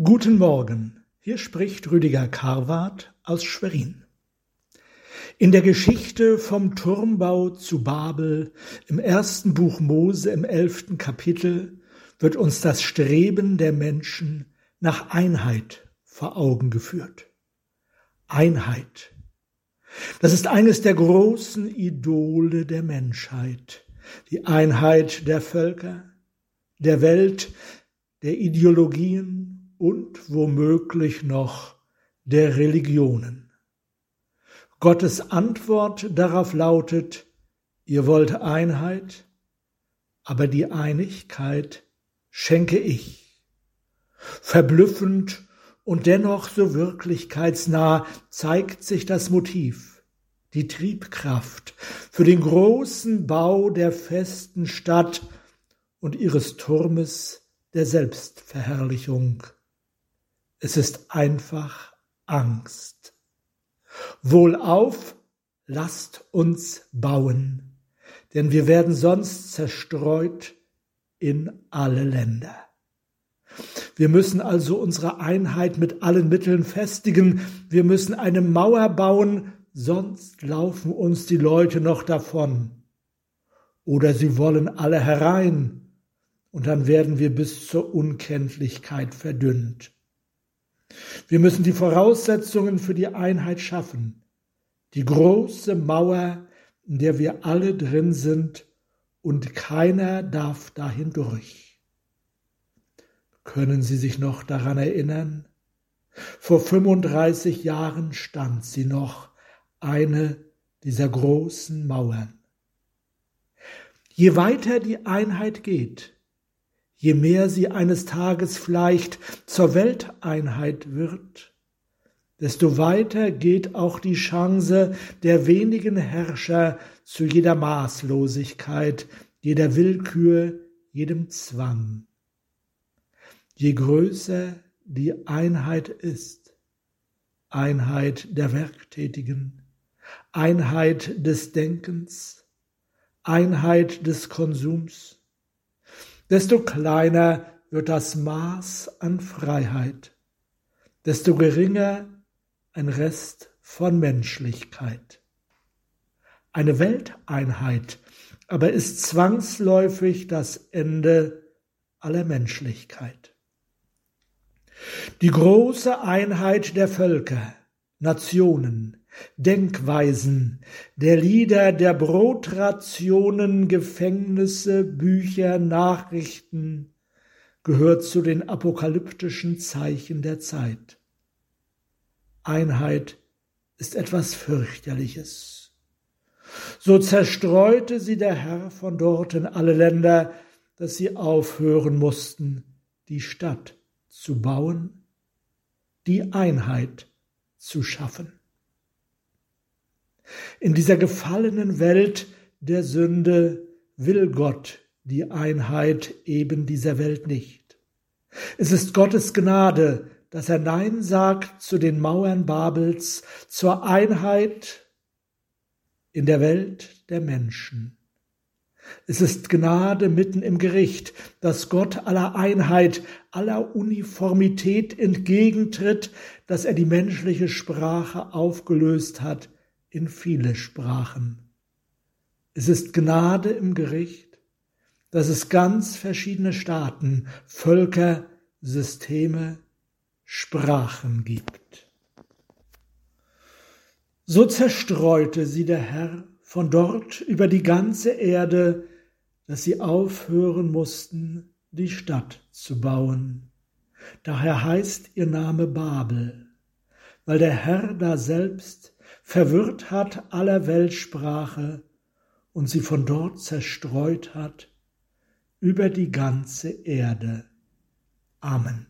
Guten Morgen, hier spricht Rüdiger Karwart aus Schwerin. In der Geschichte vom Turmbau zu Babel im ersten Buch Mose im elften Kapitel wird uns das Streben der Menschen nach Einheit vor Augen geführt. Einheit. Das ist eines der großen Idole der Menschheit. Die Einheit der Völker, der Welt, der Ideologien, und womöglich noch der Religionen. Gottes Antwort darauf lautet, ihr wollt Einheit, aber die Einigkeit schenke ich. Verblüffend und dennoch so wirklichkeitsnah zeigt sich das Motiv, die Triebkraft für den großen Bau der festen Stadt und ihres Turmes der Selbstverherrlichung. Es ist einfach Angst. Wohlauf, lasst uns bauen, denn wir werden sonst zerstreut in alle Länder. Wir müssen also unsere Einheit mit allen Mitteln festigen, wir müssen eine Mauer bauen, sonst laufen uns die Leute noch davon. Oder sie wollen alle herein, und dann werden wir bis zur Unkenntlichkeit verdünnt. Wir müssen die Voraussetzungen für die Einheit schaffen. Die große Mauer, in der wir alle drin sind und keiner darf dahin durch. Können Sie sich noch daran erinnern? Vor 35 Jahren stand sie noch, eine dieser großen Mauern. Je weiter die Einheit geht, je mehr sie eines Tages vielleicht zur Welteinheit wird, desto weiter geht auch die Chance der wenigen Herrscher zu jeder Maßlosigkeit, jeder Willkür, jedem Zwang. Je größer die Einheit ist, Einheit der Werktätigen, Einheit des Denkens, Einheit des Konsums, desto kleiner wird das Maß an Freiheit, desto geringer ein Rest von Menschlichkeit. Eine Welteinheit aber ist zwangsläufig das Ende aller Menschlichkeit. Die große Einheit der Völker, Nationen, Denkweisen, der Lieder, der Brotrationen, Gefängnisse, Bücher, Nachrichten gehört zu den apokalyptischen Zeichen der Zeit. Einheit ist etwas fürchterliches. So zerstreute sie der Herr von dort in alle Länder, dass sie aufhören mussten, die Stadt zu bauen, die Einheit zu schaffen. In dieser gefallenen Welt der Sünde will Gott die Einheit eben dieser Welt nicht. Es ist Gottes Gnade, dass er Nein sagt zu den Mauern Babels, zur Einheit in der Welt der Menschen. Es ist Gnade mitten im Gericht, dass Gott aller Einheit, aller Uniformität entgegentritt, dass er die menschliche Sprache aufgelöst hat in viele Sprachen. Es ist Gnade im Gericht, dass es ganz verschiedene Staaten, Völker, Systeme, Sprachen gibt. So zerstreute sie der Herr von dort über die ganze Erde, dass sie aufhören mussten, die Stadt zu bauen. Daher heißt ihr Name Babel, weil der Herr da selbst verwirrt hat aller Weltsprache und sie von dort zerstreut hat über die ganze Erde. Amen.